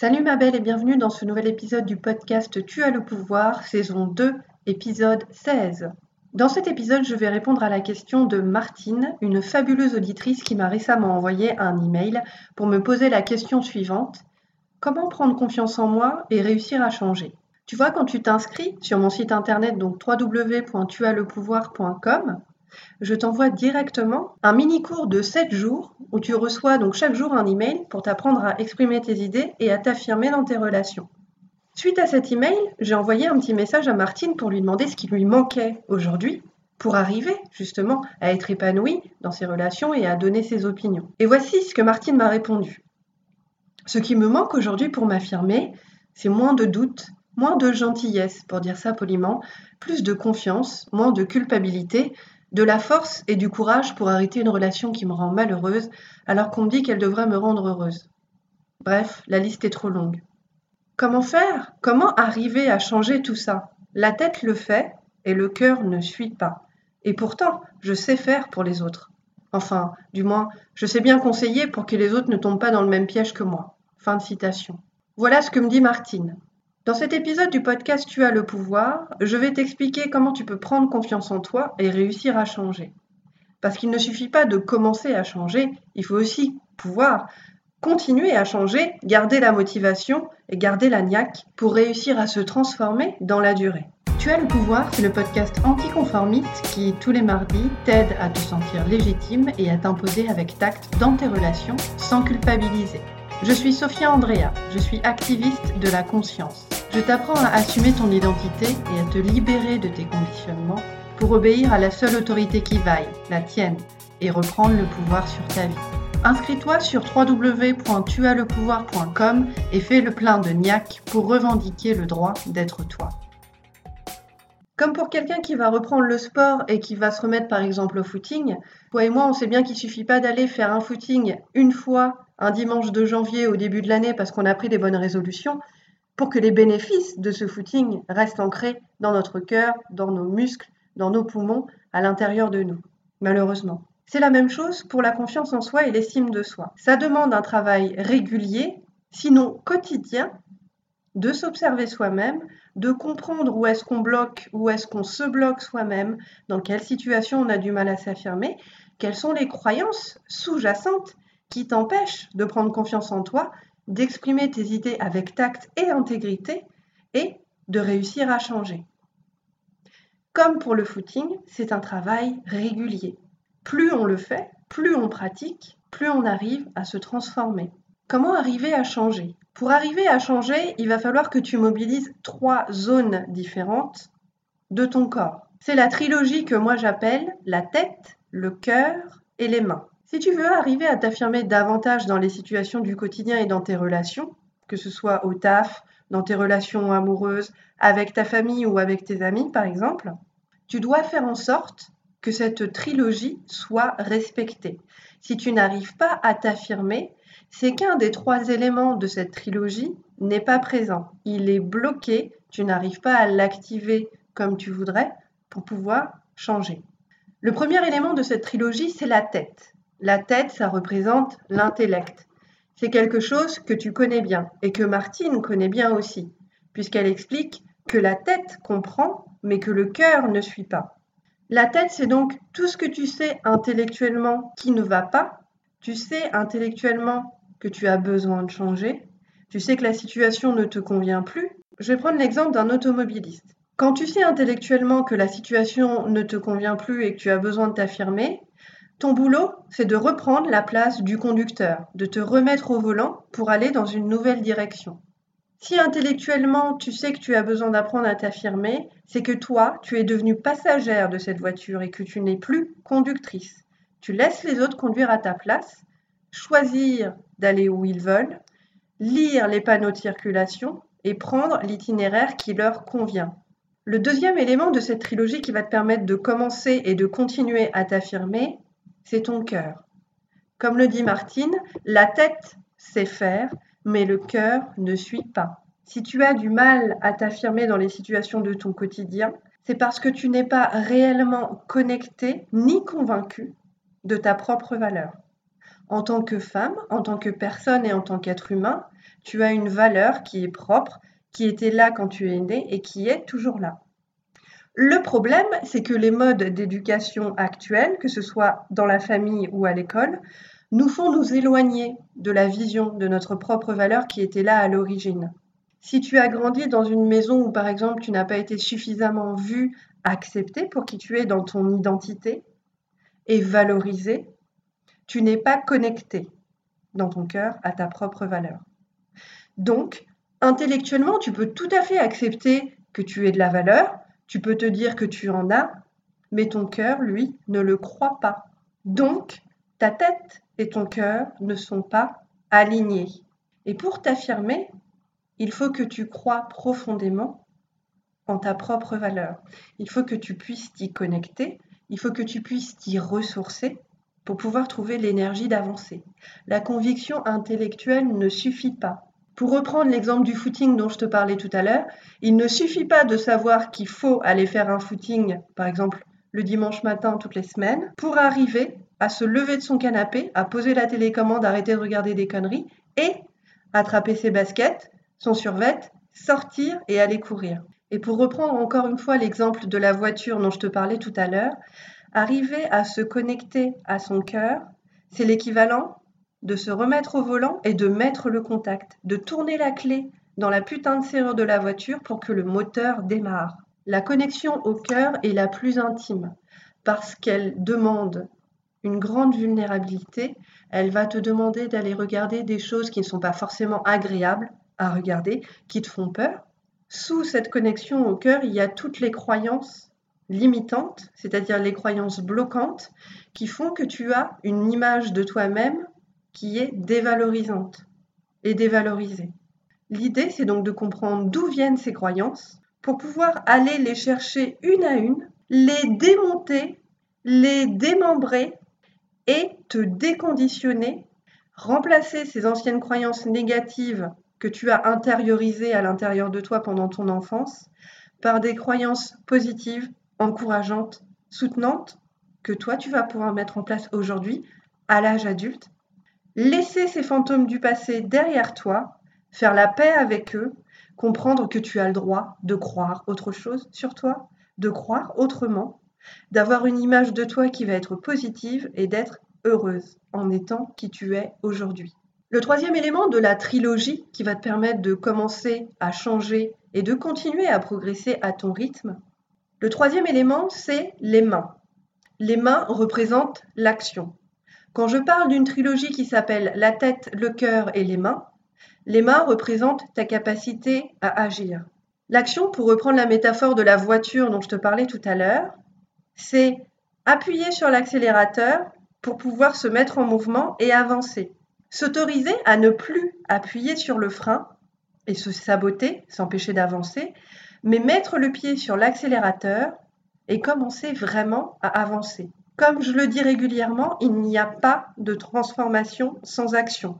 Salut ma belle et bienvenue dans ce nouvel épisode du podcast Tu as le pouvoir, saison 2, épisode 16. Dans cet épisode, je vais répondre à la question de Martine, une fabuleuse auditrice qui m'a récemment envoyé un email pour me poser la question suivante. Comment prendre confiance en moi et réussir à changer? Tu vois, quand tu t'inscris sur mon site internet, donc www.tuaslepouvoir.com, je t'envoie directement un mini cours de 7 jours où tu reçois donc chaque jour un email pour t'apprendre à exprimer tes idées et à t'affirmer dans tes relations. Suite à cet email, j'ai envoyé un petit message à Martine pour lui demander ce qui lui manquait aujourd'hui pour arriver justement à être épanouie dans ses relations et à donner ses opinions. Et voici ce que Martine m'a répondu. Ce qui me manque aujourd'hui pour m'affirmer, c'est moins de doutes, moins de gentillesse, pour dire ça poliment, plus de confiance, moins de culpabilité, de la force et du courage pour arrêter une relation qui me rend malheureuse alors qu'on me dit qu'elle devrait me rendre heureuse. Bref, la liste est trop longue. Comment faire? Comment arriver à changer tout ça? La tête le fait et le cœur ne suit pas. Et pourtant, je sais faire pour les autres. Enfin, du moins, je sais bien conseiller pour que les autres ne tombent pas dans le même piège que moi. Fin de citation. Voilà ce que me dit Martine. Dans cet épisode du podcast Tu as le pouvoir, je vais t'expliquer comment tu peux prendre confiance en toi et réussir à changer. Parce qu'il ne suffit pas de commencer à changer, il faut aussi pouvoir continuer à changer, garder la motivation et garder la niaque pour réussir à se transformer dans la durée. Tu as le pouvoir, c'est le podcast anticonformiste qui, tous les mardis, t'aide à te sentir légitime et à t'imposer avec tact dans tes relations sans culpabiliser. Je suis Sophia Andrea, je suis activiste de la conscience. Je t'apprends à assumer ton identité et à te libérer de tes conditionnements pour obéir à la seule autorité qui vaille, la tienne, et reprendre le pouvoir sur ta vie. Inscris-toi sur www.tuaslepouvoir.com et fais le plein de niac pour revendiquer le droit d'être toi. Comme pour quelqu'un qui va reprendre le sport et qui va se remettre par exemple au footing, toi et moi on sait bien qu'il suffit pas d'aller faire un footing une fois un dimanche de janvier au début de l'année parce qu'on a pris des bonnes résolutions, pour que les bénéfices de ce footing restent ancrés dans notre cœur, dans nos muscles, dans nos poumons, à l'intérieur de nous, malheureusement. C'est la même chose pour la confiance en soi et l'estime de soi. Ça demande un travail régulier, sinon quotidien, de s'observer soi-même, de comprendre où est-ce qu'on bloque, où est-ce qu'on se bloque soi-même, dans quelle situation on a du mal à s'affirmer, quelles sont les croyances sous-jacentes qui t'empêche de prendre confiance en toi, d'exprimer tes idées avec tact et intégrité et de réussir à changer. Comme pour le footing, c'est un travail régulier. Plus on le fait, plus on pratique, plus on arrive à se transformer. Comment arriver à changer? Pour arriver à changer, il va falloir que tu mobilises trois zones différentes de ton corps. C'est la trilogie que moi j'appelle la tête, le cœur et les mains. Si tu veux arriver à t'affirmer davantage dans les situations du quotidien et dans tes relations, que ce soit au taf, dans tes relations amoureuses, avec ta famille ou avec tes amis par exemple, tu dois faire en sorte que cette trilogie soit respectée. Si tu n'arrives pas à t'affirmer, c'est qu'un des trois éléments de cette trilogie n'est pas présent. Il est bloqué, tu n'arrives pas à l'activer comme tu voudrais pour pouvoir changer. Le premier élément de cette trilogie, c'est la tête. La tête, ça représente l'intellect. C'est quelque chose que tu connais bien et que Martine connaît bien aussi, puisqu'elle explique que la tête comprend, mais que le cœur ne suit pas. La tête, c'est donc tout ce que tu sais intellectuellement qui ne va pas. Tu sais intellectuellement que tu as besoin de changer. Tu sais que la situation ne te convient plus. Je vais prendre l'exemple d'un automobiliste. Quand tu sais intellectuellement que la situation ne te convient plus et que tu as besoin de t'affirmer, ton boulot, c'est de reprendre la place du conducteur, de te remettre au volant pour aller dans une nouvelle direction. Si intellectuellement tu sais que tu as besoin d'apprendre à t'affirmer, c'est que toi, tu es devenue passagère de cette voiture et que tu n'es plus conductrice. Tu laisses les autres conduire à ta place, choisir d'aller où ils veulent, lire les panneaux de circulation et prendre l'itinéraire qui leur convient. Le deuxième élément de cette trilogie qui va te permettre de commencer et de continuer à t'affirmer, c'est ton cœur. Comme le dit Martine, la tête sait faire, mais le cœur ne suit pas. Si tu as du mal à t'affirmer dans les situations de ton quotidien, c'est parce que tu n'es pas réellement connecté ni convaincu de ta propre valeur. En tant que femme, en tant que personne et en tant qu'être humain, Tu as une valeur qui est propre, qui était là quand tu es né et qui est toujours là. Le problème, c'est que les modes d'éducation actuels, que ce soit dans la famille ou à l'école, nous font nous éloigner de la vision de notre propre valeur qui était là à l'origine. Si tu as grandi dans une maison où, par exemple, tu n'as pas été suffisamment vu, accepté pour qui tu es dans ton identité et valorisé, tu n'es pas connecté dans ton cœur à ta propre valeur. Donc, intellectuellement, tu peux tout à fait accepter que tu aies de la valeur, tu peux te dire que tu en as, mais ton cœur, lui, ne le croit pas. Donc, ta tête et ton cœur ne sont pas alignés. Et pour t'affirmer, il faut que tu crois profondément en ta propre valeur. Il faut que tu puisses t'y connecter, il faut que tu puisses t'y ressourcer pour pouvoir trouver l'énergie d'avancer. La conviction intellectuelle ne suffit pas. Pour reprendre l'exemple du footing dont je te parlais tout à l'heure, il ne suffit pas de savoir qu'il faut aller faire un footing, par exemple le dimanche matin toutes les semaines, pour arriver à se lever de son canapé, à poser la télécommande, arrêter de regarder des conneries et attraper ses baskets, son survêt, sortir et aller courir. Et pour reprendre encore une fois l'exemple de la voiture dont je te parlais tout à l'heure, arriver à se connecter à son cœur, c'est l'équivalent de se remettre au volant et de mettre le contact, de tourner la clé dans la putain de serrure de la voiture pour que le moteur démarre. La connexion au cœur est la plus intime parce qu'elle demande une grande vulnérabilité. Elle va te demander d'aller regarder des choses qui ne sont pas forcément agréables, à regarder, qui te font peur. Sous cette connexion au cœur, il y a toutes les croyances limitantes, c'est-à-dire les croyances bloquantes, qui font que tu as une image de toi-même qui est dévalorisante et dévalorisée. L'idée, c'est donc de comprendre d'où viennent ces croyances pour pouvoir aller les chercher une à une, les démonter, les démembrer et te déconditionner, remplacer ces anciennes croyances négatives que tu as intériorisé à l'intérieur de toi pendant ton enfance par des croyances positives, encourageantes, soutenantes, que toi tu vas pouvoir mettre en place aujourd'hui à l'âge adulte. Laisser ces fantômes du passé derrière toi, faire la paix avec eux, comprendre que tu as le droit de croire autre chose sur toi, de croire autrement, d'avoir une image de toi qui va être positive et d'être heureuse en étant qui tu es aujourd'hui. Le troisième élément de la trilogie qui va te permettre de commencer à changer et de continuer à progresser à ton rythme, le troisième élément, c'est les mains. Les mains représentent l'action. Quand je parle d'une trilogie qui s'appelle la tête, le cœur et les mains, les mains représentent ta capacité à agir. L'action, pour reprendre la métaphore de la voiture dont je te parlais tout à l'heure, c'est appuyer sur l'accélérateur pour pouvoir se mettre en mouvement et avancer. S'autoriser à ne plus appuyer sur le frein et se saboter, s'empêcher d'avancer, mais mettre le pied sur l'accélérateur et commencer vraiment à avancer. Comme je le dis régulièrement, il n'y a pas de transformation sans action.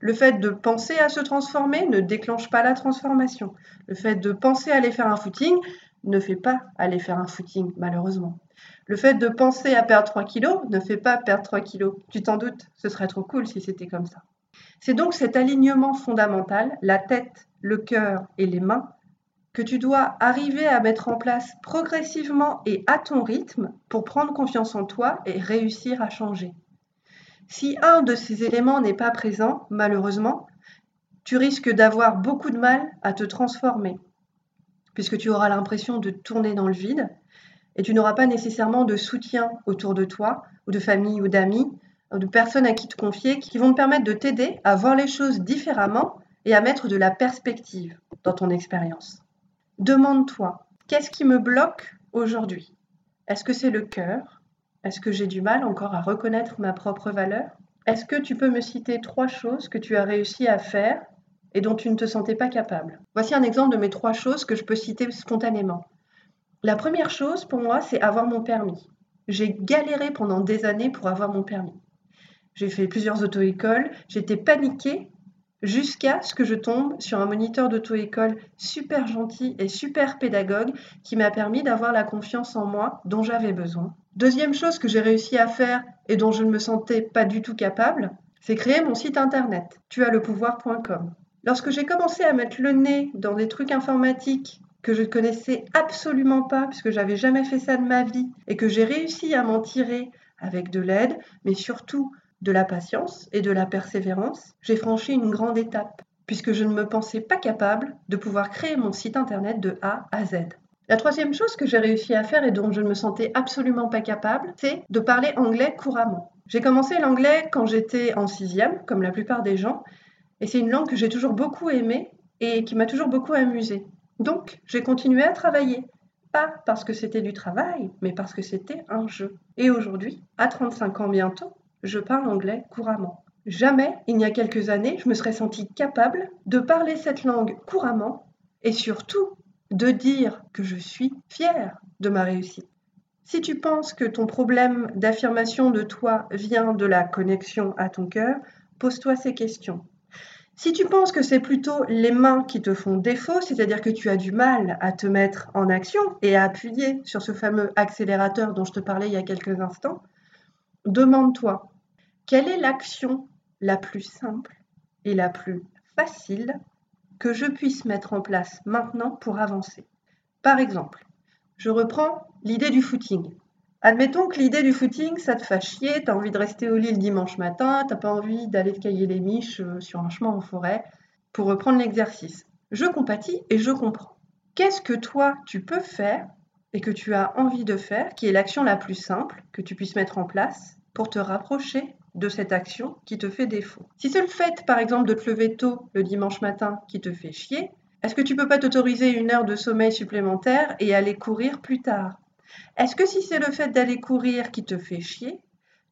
Le fait de penser à se transformer ne déclenche pas la transformation. Le fait de penser à aller faire un footing ne fait pas aller faire un footing, malheureusement. Le fait de penser à perdre 3 kilos ne fait pas perdre 3 kilos. Tu t'en doutes, ce serait trop cool si c'était comme ça. C'est donc cet alignement fondamental, la tête, le cœur et les mains, que tu dois arriver à mettre en place progressivement et à ton rythme pour prendre confiance en toi et réussir à changer. Si un de ces éléments n'est pas présent, malheureusement, tu risques d'avoir beaucoup de mal à te transformer, puisque tu auras l'impression de tourner dans le vide et tu n'auras pas nécessairement de soutien autour de toi, ou de famille ou d'amis, ou de personnes à qui te confier, qui vont te permettre de t'aider à voir les choses différemment et à mettre de la perspective dans ton expérience. Demande-toi, qu'est-ce qui me bloque aujourd'hui? Est-ce que c'est le cœur? Est-ce que j'ai du mal encore à reconnaître ma propre valeur? Est-ce que tu peux me citer trois choses que tu as réussi à faire et dont tu ne te sentais pas capable? Voici un exemple de mes trois choses que je peux citer spontanément. La première chose pour moi, c'est avoir mon permis. J'ai galéré pendant des années pour avoir mon permis. J'ai fait plusieurs auto-écoles, j'étais paniquée jusqu'à ce que je tombe sur un moniteur d'auto-école super gentil et super pédagogue qui m'a permis d'avoir la confiance en moi dont j'avais besoin. Deuxième chose que j'ai réussi à faire et dont je ne me sentais pas du tout capable, c'est créer mon site internet tuaslepouvoir.com. Lorsque j'ai commencé à mettre le nez dans des trucs informatiques que je ne connaissais absolument pas, puisque j'avais jamais fait ça de ma vie, et que j'ai réussi à m'en tirer avec de l'aide, mais surtout de la patience et de la persévérance, j'ai franchi une grande étape, puisque je ne me pensais pas capable de pouvoir créer mon site internet de A à Z. La troisième chose que j'ai réussi à faire et dont je ne me sentais absolument pas capable, c'est de parler anglais couramment. J'ai commencé l'anglais quand j'étais en sixième, comme la plupart des gens, et c'est une langue que j'ai toujours beaucoup aimée et qui m'a toujours beaucoup amusée. Donc, j'ai continué à travailler. Pas parce que c'était du travail, mais parce que c'était un jeu. Et aujourd'hui, à 35 ans bientôt, je parle anglais couramment. Jamais, il y a quelques années, je me serais sentie capable de parler cette langue couramment et surtout de dire que je suis fière de ma réussite. Si tu penses que ton problème d'affirmation de toi vient de la connexion à ton cœur, pose-toi ces questions. Si tu penses que c'est plutôt les mains qui te font défaut, c'est-à-dire que tu as du mal à te mettre en action et à appuyer sur ce fameux accélérateur dont je te parlais il y a quelques instants, demande-toi quelle est l'action la plus simple et la plus facile que je puisse mettre en place maintenant pour avancer? Par exemple, je reprends l'idée du footing. Admettons que l'idée du footing, ça te fait chier, tu as envie de rester au lit le dimanche matin, tu pas envie d'aller te cailler les miches euh, sur un chemin en forêt pour reprendre l'exercice. Je compatis et je comprends. Qu'est-ce que toi, tu peux faire et que tu as envie de faire, qui est l'action la plus simple que tu puisses mettre en place pour te rapprocher de cette action qui te fait défaut. Si c'est le fait, par exemple, de te lever tôt le dimanche matin qui te fait chier, est-ce que tu peux pas t'autoriser une heure de sommeil supplémentaire et aller courir plus tard? Est-ce que si c'est le fait d'aller courir qui te fait chier,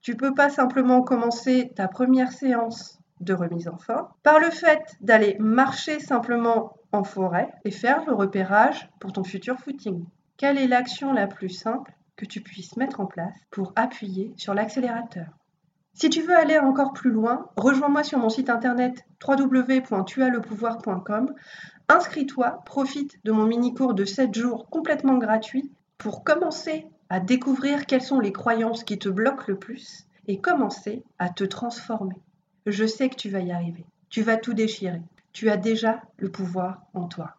tu peux pas simplement commencer ta première séance de remise en forme par le fait d'aller marcher simplement en forêt et faire le repérage pour ton futur footing? Quelle est l'action la plus simple que tu puisses mettre en place pour appuyer sur l'accélérateur? Si tu veux aller encore plus loin, rejoins-moi sur mon site internet www.tuaslepouvoir.com. Inscris-toi, profite de mon mini-cours de 7 jours complètement gratuit pour commencer à découvrir quelles sont les croyances qui te bloquent le plus et commencer à te transformer. Je sais que tu vas y arriver. Tu vas tout déchirer. Tu as déjà le pouvoir en toi.